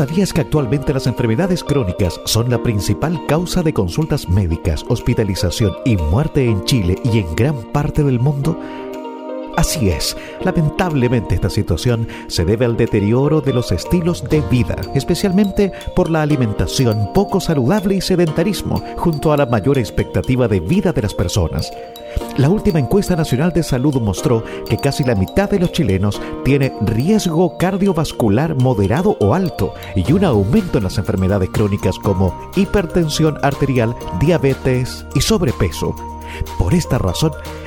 ¿Sabías que actualmente las enfermedades crónicas son la principal causa de consultas médicas, hospitalización y muerte en Chile y en gran parte del mundo? Así es, lamentablemente esta situación se debe al deterioro de los estilos de vida, especialmente por la alimentación poco saludable y sedentarismo, junto a la mayor expectativa de vida de las personas. La última encuesta nacional de salud mostró que casi la mitad de los chilenos tiene riesgo cardiovascular moderado o alto y un aumento en las enfermedades crónicas como hipertensión arterial, diabetes y sobrepeso. Por esta razón,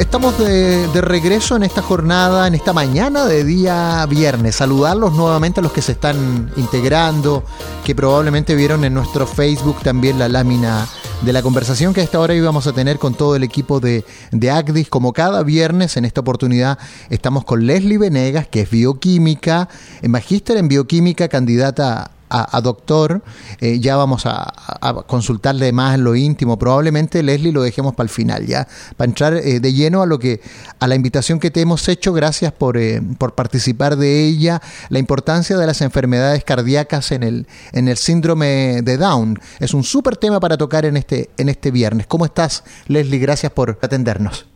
Estamos de, regreso en esta jornada, en esta mañana de día viernes. Saludarlos nuevamente a los que se están integrando, que probablemente vieron en nuestro Facebook también la lámina de la conversación que a esta hora íbamos a tener con todo el equipo de, de ACDIS. Como cada viernes, en esta oportunidad estamos con Leslie Venegas, que es bioquímica, magíster en bioquímica, candidata a, doctor, eh, ya vamos a, consultarle más lo íntimo. Probablemente, Leslie, lo dejemos para el final, ya, para entrar eh, de lleno a lo que, a la invitación que te hemos hecho. Gracias por, eh, por participar de ella. La importancia de las enfermedades cardíacas en el, en el síndrome de Down. Es un súper tema para tocar en este, en este viernes. ¿Cómo estás, Leslie? Gracias por atendernos.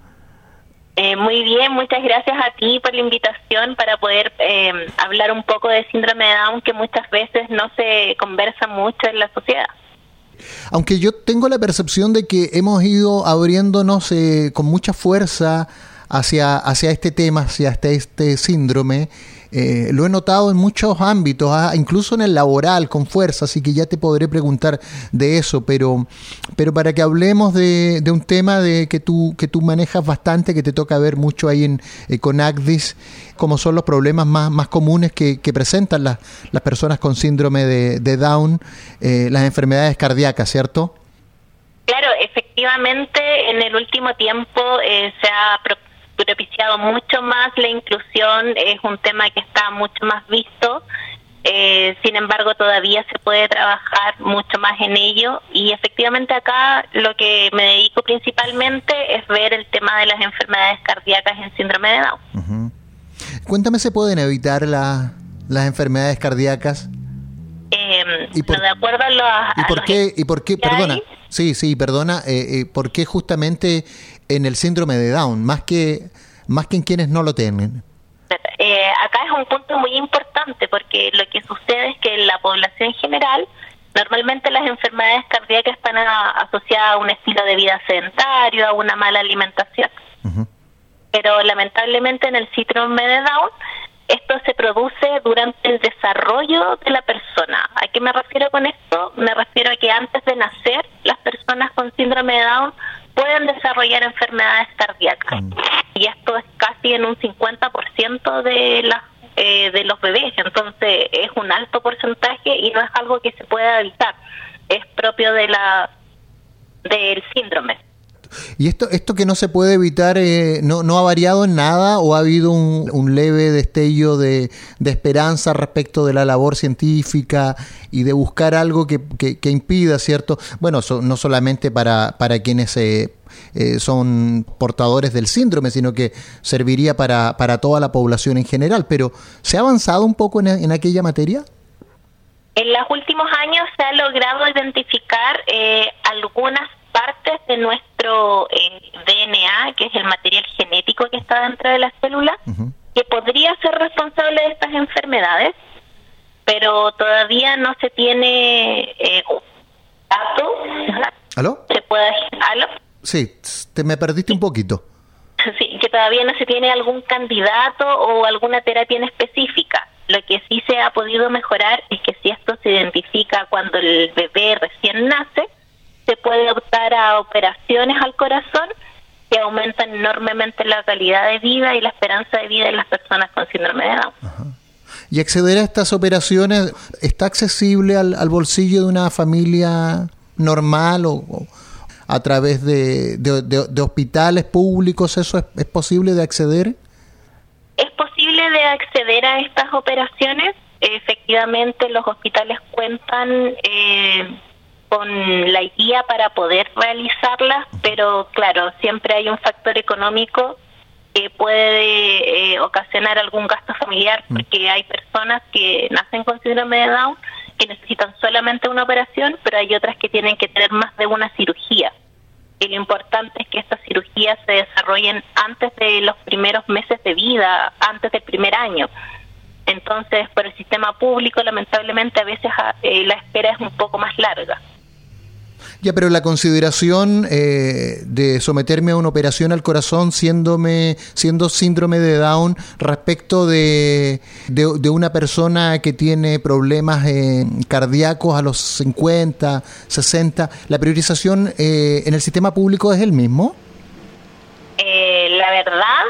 Eh, muy bien, muchas gracias a ti por la invitación para poder eh, hablar un poco de síndrome de Down que muchas veces no se conversa mucho en la sociedad. Aunque yo tengo la percepción de que hemos ido abriéndonos eh, con mucha fuerza hacia, hacia este tema, hacia este, este síndrome, eh, lo he notado en muchos ámbitos, ah, incluso en el laboral, con fuerza, así que ya te podré preguntar de eso, pero, pero para que hablemos de, un tema de que tú, que tú manejas bastante, que te toca ver mucho ahí en, eh, con ACDIS, como son los problemas más, más comunes que, presentan las, las personas con síndrome de, Down, eh, las enfermedades cardíacas, ¿cierto? Claro, efectivamente, en el último tiempo se ha propiciado mucho más la inclusión, es un tema que está mucho más visto, eh, sin embargo todavía se puede trabajar mucho más en ello y efectivamente acá lo que me dedico principalmente es ver el tema de las enfermedades cardíacas en síndrome de Down. Cuéntame, ¿se pueden evitar las enfermedades cardíacas? Eh, ¿Y por, de acuerdo a ¿Y por qué, y por qué perdona, sí, sí, perdona, eh, eh, ¿por qué justamente en el síndrome de Down, más que, más que en quienes no lo tienen? Eh, acá es un punto muy importante porque lo que sucede es que en la población general normalmente las enfermedades cardíacas están asociadas a un estilo de vida sedentario, a una mala alimentación. Pero lamentablemente en el síndrome de Down esto se produce durante el desarrollo de la persona. ¿A qué me refiero con esto? Me refiero a que antes de nacer las personas con síndrome de Down pueden desarrollar enfermedades cardíacas. Mm. Y esto es casi en un 50% de las eh, de los bebés, entonces es un alto porcentaje y no es algo que se pueda evitar, es propio de la del síndrome. ¿Y esto, esto que no se puede evitar eh, no, no ha variado en nada o ha habido un, leve destello de, esperanza respecto de la labor científica y de buscar algo que, que, impida, ¿cierto? Bueno, no solamente para, para quienes eh, eh, son portadores del síndrome, sino que serviría para, para toda la población en general, pero ¿se ha avanzado un poco en, en aquella materia? En los últimos años se ha logrado identificar algunas partes de nuestro eh, DNA, que es el material genético que está dentro de la célula, que podría ser responsable de estas enfermedades, pero todavía no se tiene eh, datos. ¿Aló? ¿Se puede ¿Aló? Sí, te me perdiste un poquito. Sí, que todavía no se tiene algún candidato o alguna terapia en específica. Lo que sí se ha podido mejorar es que si esto se identifica cuando el bebé recién nace, se puede optar a operaciones al corazón que aumentan enormemente la calidad de vida y la esperanza de vida de las personas con síndrome de Down. Y acceder a estas operaciones está accesible al, bolsillo de una familia normal o, a través de, de, hospitales públicos, ¿eso es, posible de acceder? Es posible de acceder a estas operaciones. Efectivamente, los hospitales cuentan eh, con la guía para poder realizarlas, pero claro, siempre hay un factor económico que puede eh, ocasionar algún gasto familiar, mm. porque hay personas que nacen con síndrome de Down que necesitan solamente una operación, pero hay otras que tienen que tener más de una cirugía. Y lo importante es que estas cirugías se desarrollen antes de los primeros meses de vida, antes del primer año. Entonces, por el sistema público, lamentablemente, a veces ah, eh, la espera es un poco más larga. Ya, pero la consideración eh, de someterme a una operación al corazón siéndome, siendo síndrome de Down respecto de, de, una persona que tiene problemas eh, cardíacos a los 50, 60, ¿la priorización eh, en el sistema público es el mismo? la verdad,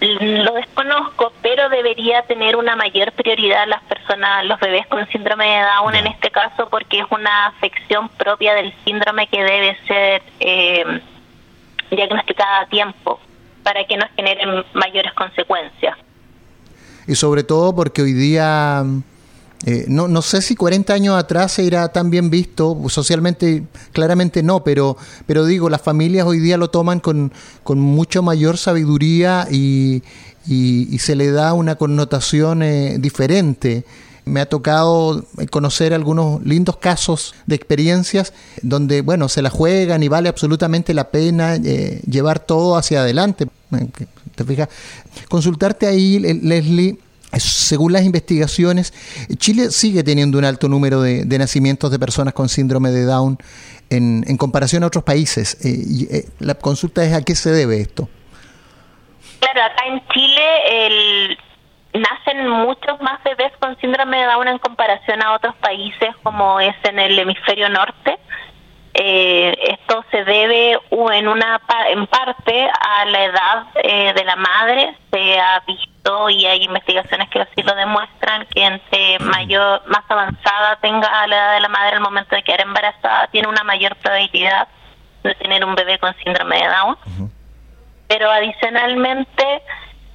lo desconozco, pero debería tener una mayor prioridad las personas, los bebés con síndrome de Down en este caso, porque es una afección propia del síndrome que debe ser eh, diagnosticada a tiempo para que no generen mayores consecuencias. Y sobre todo porque hoy día eh, no, no sé si 40 años atrás era tan bien visto, socialmente claramente no, pero, pero digo, las familias hoy día lo toman con, con mucho mayor sabiduría y, y, se le da una connotación eh, diferente. Me ha tocado conocer algunos lindos casos de experiencias donde, bueno, se la juegan y vale absolutamente la pena eh, llevar todo hacia adelante. ¿Te fijas? Consultarte ahí, Leslie, según las investigaciones, Chile sigue teniendo un alto número de, nacimientos de personas con síndrome de Down en, comparación a otros países. Eh, eh, la consulta es a qué se debe esto. Claro, acá en Chile nacen muchos más bebés con síndrome de Down en comparación a otros países como es en el hemisferio norte. Eh, esto se debe en una en parte a la edad eh, de la madre. Se ha visto y hay investigaciones que así lo demuestran que entre mayor más avanzada tenga la edad de la madre al momento de quedar embarazada tiene una mayor probabilidad de tener un bebé con síndrome de Down. Pero adicionalmente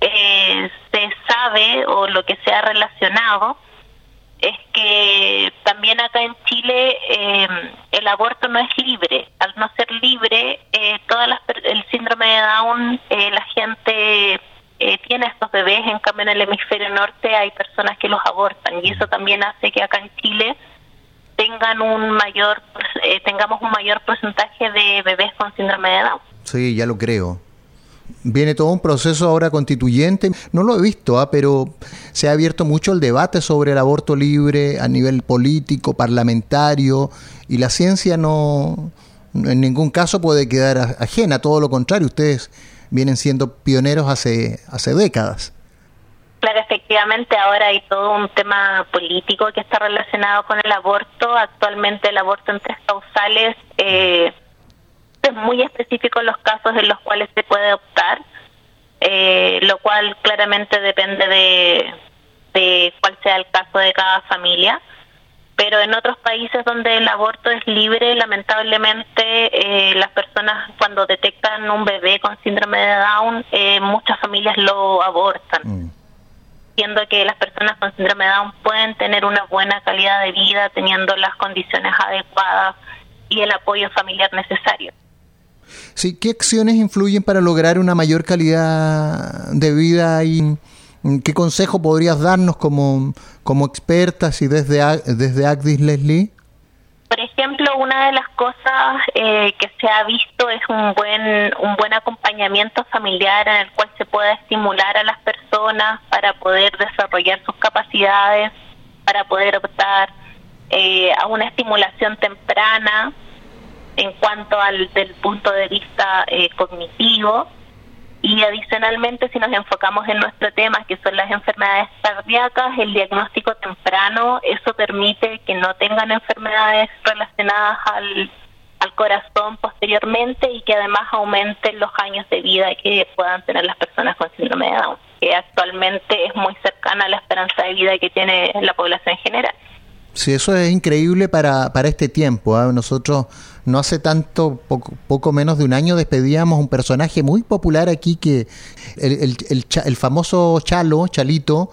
eh, se sabe o lo que se ha relacionado es que también acá en Chile eh, el aborto no es libre. Al no ser libre, eh, todas las, el síndrome de Down, eh, la gente eh, tiene estos bebés, en cambio en el hemisferio norte hay personas que los abortan y eso también hace que acá en Chile tengan un mayor, tengamos un mayor porcentaje de bebés con síndrome de Down. Sí, ya lo creo viene todo un proceso ahora constituyente. No lo he visto, ¿ah? pero se ha abierto mucho el debate sobre el aborto libre a nivel político, parlamentario, y la ciencia no, en ningún caso puede quedar ajena, todo lo contrario, ustedes vienen siendo pioneros hace, hace décadas. Claro, efectivamente, ahora hay todo un tema político que está relacionado con el aborto. Actualmente el aborto en tres causales eh, es muy específico los casos en los cuales se puede optar, eh, lo cual claramente depende de, de cuál sea el caso de cada familia. Pero en otros países donde el aborto es libre, lamentablemente eh, las personas cuando detectan un bebé con síndrome de Down, eh, muchas familias lo abortan. Mm. Siendo que las personas con síndrome de Down pueden tener una buena calidad de vida teniendo las condiciones adecuadas y el apoyo familiar necesario. Sí, ¿qué acciones influyen para lograr una mayor calidad de vida y qué consejo podrías darnos como, como expertas y desde, desde Leslie? Por ejemplo, una de las cosas eh, que se ha visto es un buen un buen acompañamiento familiar en el cual se pueda estimular a las personas para poder desarrollar sus capacidades, para poder optar eh, a una estimulación temprana en cuanto al del punto de vista eh, cognitivo y adicionalmente si nos enfocamos en nuestro tema que son las enfermedades cardíacas el diagnóstico temprano eso permite que no tengan enfermedades relacionadas al, al corazón posteriormente y que además aumenten los años de vida que puedan tener las personas con síndrome de Down, que actualmente es muy cercana a la esperanza de vida que tiene la población en general. Sí, eso es increíble para, para este tiempo. ¿ah? Nosotros no hace tanto, poco, menos de un año, despedíamos un personaje muy popular aquí que el, el, famoso Chalo, Chalito,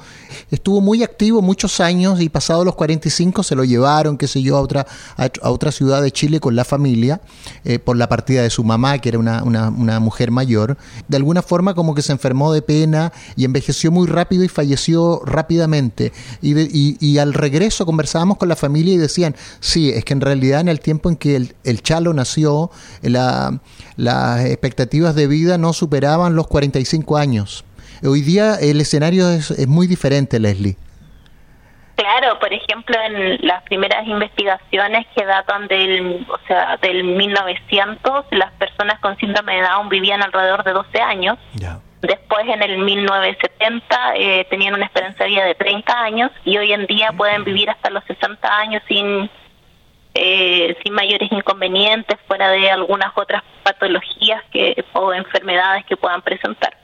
estuvo muy activo muchos años y pasado los 45 se lo llevaron, qué sé yo, a otra, a, otra ciudad de Chile con la familia eh, por la partida de su mamá, que era una, una, mujer mayor. De alguna forma como que se enfermó de pena y envejeció muy rápido y falleció rápidamente. Y, y, y al regreso conversábamos con la familia y decían, sí, es que en realidad en el tiempo en que el, el Chalo nació, las expectativas de vida no superaban los 45 años. Hoy día el escenario es, muy diferente, Leslie. Claro, por ejemplo, en las primeras investigaciones que datan del, o sea, del 1900, las personas con síndrome de Down vivían alrededor de 12 años. Después, en el 1970, eh, tenían una esperanza de vida de 30 años y hoy en día pueden vivir hasta los 60 años sin eh, sin mayores inconvenientes, fuera de algunas otras patologías que, o enfermedades que puedan presentar.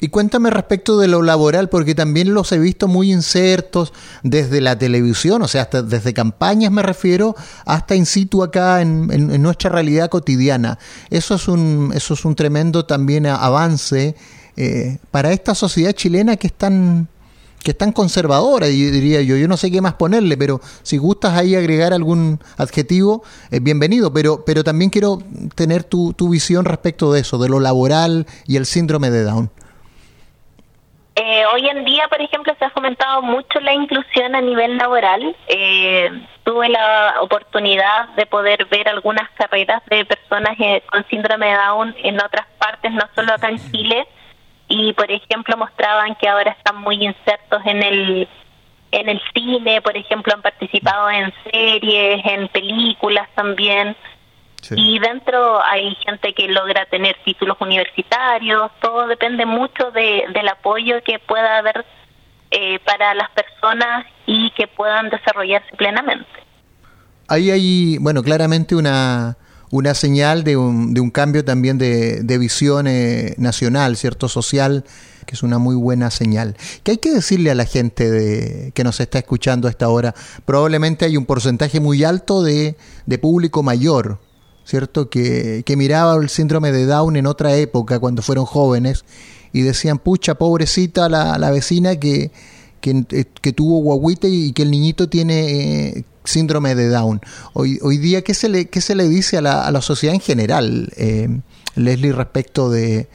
Y cuéntame respecto de lo laboral, porque también los he visto muy insertos desde la televisión, o sea, hasta desde campañas me refiero, hasta in situ acá en, nuestra realidad cotidiana. Eso es un, eso es un tremendo también avance eh, para esta sociedad chilena que es tan, que es tan conservadora, diría yo. Yo no sé qué más ponerle, pero si gustas ahí agregar algún adjetivo, es bienvenido. Pero, pero también quiero tener tu, tu visión respecto de eso, de lo laboral y el síndrome de Down. Eh, hoy en día, por ejemplo, se ha fomentado mucho la inclusión a nivel laboral. Eh, tuve la oportunidad de poder ver algunas carreras de personas eh, con síndrome de Down en otras partes, no solo acá en Chile y por ejemplo mostraban que ahora están muy insertos en el en el cine, por ejemplo, han participado en series, en películas también. Y dentro hay gente que logra tener títulos universitarios, todo depende mucho de, del apoyo que pueda haber eh, para las personas y que puedan desarrollarse plenamente. Ahí hay, bueno, claramente una, una señal de un, de un cambio también de, de visión eh, nacional, ¿cierto? Social, que es una muy buena señal. ¿Qué hay que decirle a la gente de, que nos está escuchando a esta hora? Probablemente hay un porcentaje muy alto de, de público mayor, ¿cierto? Que, que miraba el síndrome de Down en otra época, cuando fueron jóvenes, y decían, pucha, pobrecita la, la vecina que, que, que, tuvo guaguita y que el niñito tiene eh, síndrome de Down. Hoy, hoy día, ¿qué se, le, qué se le dice a la, a la sociedad en general, eh, Leslie, respecto de,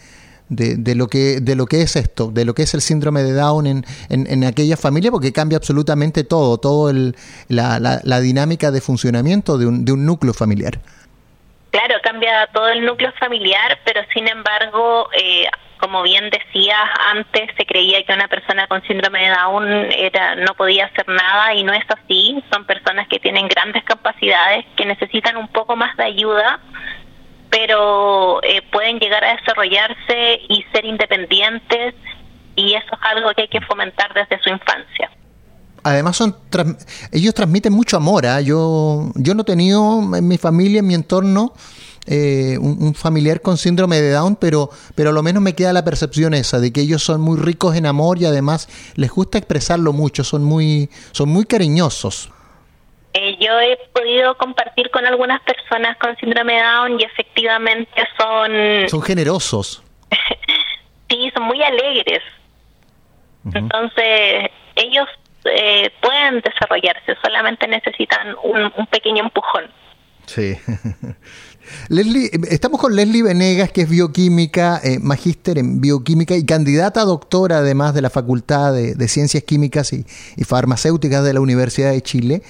de, lo que, de lo que es esto, de lo que es el síndrome de Down en, en, aquella familia? Porque cambia absolutamente todo, todo el, la, la, dinámica de funcionamiento de un, de un núcleo familiar. Claro, cambia todo el núcleo familiar, pero sin embargo, eh, como bien decías, antes se creía que una persona con síndrome de Down era, no podía hacer nada y no es así. Son personas que tienen grandes capacidades, que necesitan un poco más de ayuda, pero eh, pueden llegar a desarrollarse y ser independientes y eso es algo que hay que fomentar desde su infancia. Además son ellos transmiten mucho amor. ¿ah? Yo yo no he tenido en mi familia, en mi entorno, eh, un, familiar con síndrome de Down, pero, pero a lo menos me queda la percepción esa, de que ellos son muy ricos en amor y además les gusta expresarlo mucho, son muy, son muy cariñosos. Eh, yo he podido compartir con algunas personas con síndrome de Down y efectivamente son... Son generosos. sí, son muy alegres. Entonces, ellos eh, pueden desarrollarse, solamente necesitan un, un pequeño empujón. Sí. Leslie, estamos con Leslie Venegas, que es bioquímica, eh, magíster en bioquímica y candidata a doctora además de la Facultad de, Ciencias Químicas y, Farmacéuticas de la Universidad de Chile.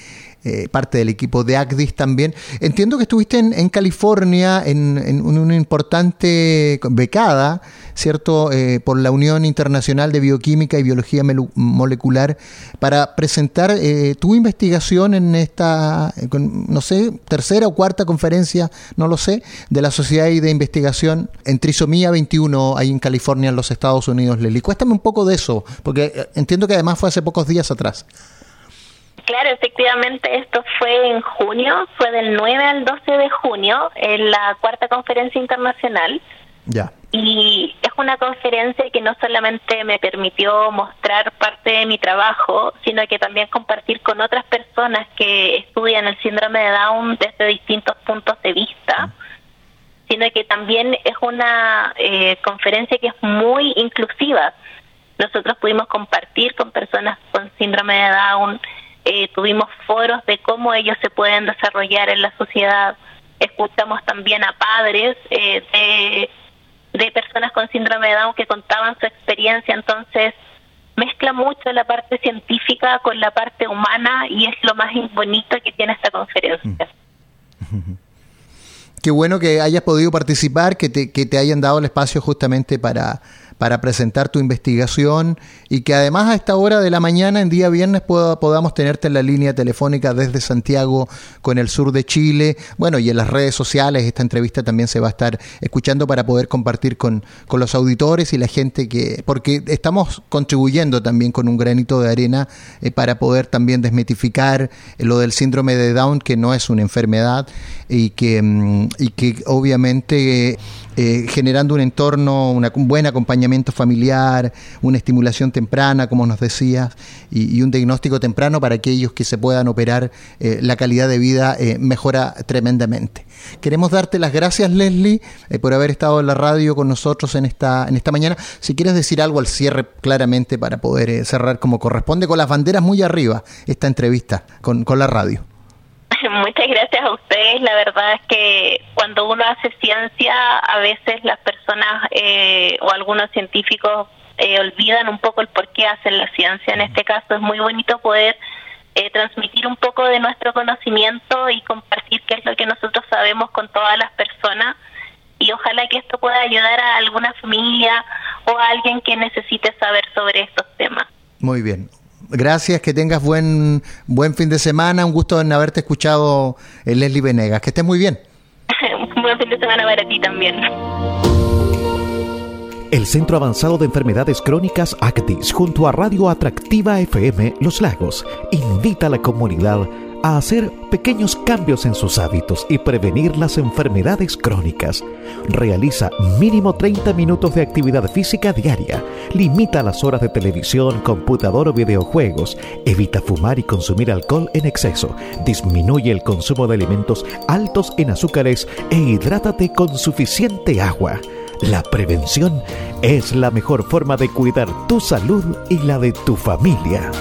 Eh, parte del equipo de ACDIS también. Entiendo que estuviste en, California en, una importante becada, ¿cierto?, eh, por la Unión Internacional de Bioquímica y Biología Molecular para presentar eh, tu investigación en esta, no sé, tercera o cuarta conferencia, no lo sé, de la Sociedad de Investigación en Trisomía 21 ahí en California, en los Estados Unidos, Leli. Cuéntame un poco de eso, porque entiendo que además fue hace pocos días atrás. Claro, efectivamente, esto fue en junio, fue del 9 al 12 de junio, en la cuarta conferencia internacional. Ya. Y es una conferencia que no solamente me permitió mostrar parte de mi trabajo, sino que también compartir con otras personas que estudian el síndrome de Down desde distintos puntos de vista, sino que también es una eh, conferencia que es muy inclusiva. Nosotros pudimos compartir con personas con síndrome de Down, eh, tuvimos foros de cómo ellos se pueden desarrollar en la sociedad, escuchamos también a padres eh, de personas con síndrome de Down que contaban su experiencia, entonces mezcla mucho la parte científica con la parte humana y es lo más bonito que tiene esta conferencia. Qué bueno que hayas podido participar, que te, que te hayan dado el espacio justamente para, para presentar tu investigación y que además a esta hora de la mañana, en día viernes, podamos tenerte en la línea telefónica desde Santiago con el sur de Chile. Bueno, y en las redes sociales esta entrevista también se va a estar escuchando para poder compartir con, con los auditores y la gente que, porque estamos contribuyendo también con un granito de arena eh, para poder también desmitificar lo del síndrome de Down, que no es una enfermedad y que, mm, y que obviamente eh, generando un entorno, una, un buen acompañamiento familiar, una estimulación temprana, como nos decías, y, un diagnóstico temprano para aquellos que se puedan operar, eh, la calidad de vida eh, mejora tremendamente. Queremos darte las gracias, Leslie, por haber estado en la radio con nosotros en esta, en esta mañana. Si quieres decir algo al cierre, claramente, para poder cerrar como corresponde, con las banderas muy arriba, esta entrevista con, con la radio. Muchas gracias a ustedes. La verdad es que cuando uno hace ciencia, a veces las personas eh, o algunos científicos eh, olvidan un poco el por qué hacen la ciencia. En este caso es muy bonito poder eh, transmitir un poco de nuestro conocimiento y compartir qué es lo que nosotros sabemos con todas las personas. Y ojalá que esto pueda ayudar a alguna familia o a alguien que necesite saber sobre estos temas. Muy bien. Gracias, que tengas buen, buen fin de semana. Un gusto en haberte escuchado, eh, Leslie Venegas. Que estés muy bien. buen fin de semana para ti también. El Centro Avanzado de Enfermedades Crónicas ACTIS, junto a Radio Atractiva FM Los Lagos, invita a la comunidad a hacer pequeños cambios en sus hábitos y prevenir las enfermedades crónicas. Realiza mínimo 30 minutos de actividad física diaria. Limita las horas de televisión, computador o videojuegos. Evita fumar y consumir alcohol en exceso. Disminuye el consumo de alimentos altos en azúcares e hidrátate con suficiente agua. La prevención es la mejor forma de cuidar tu salud y la de tu familia.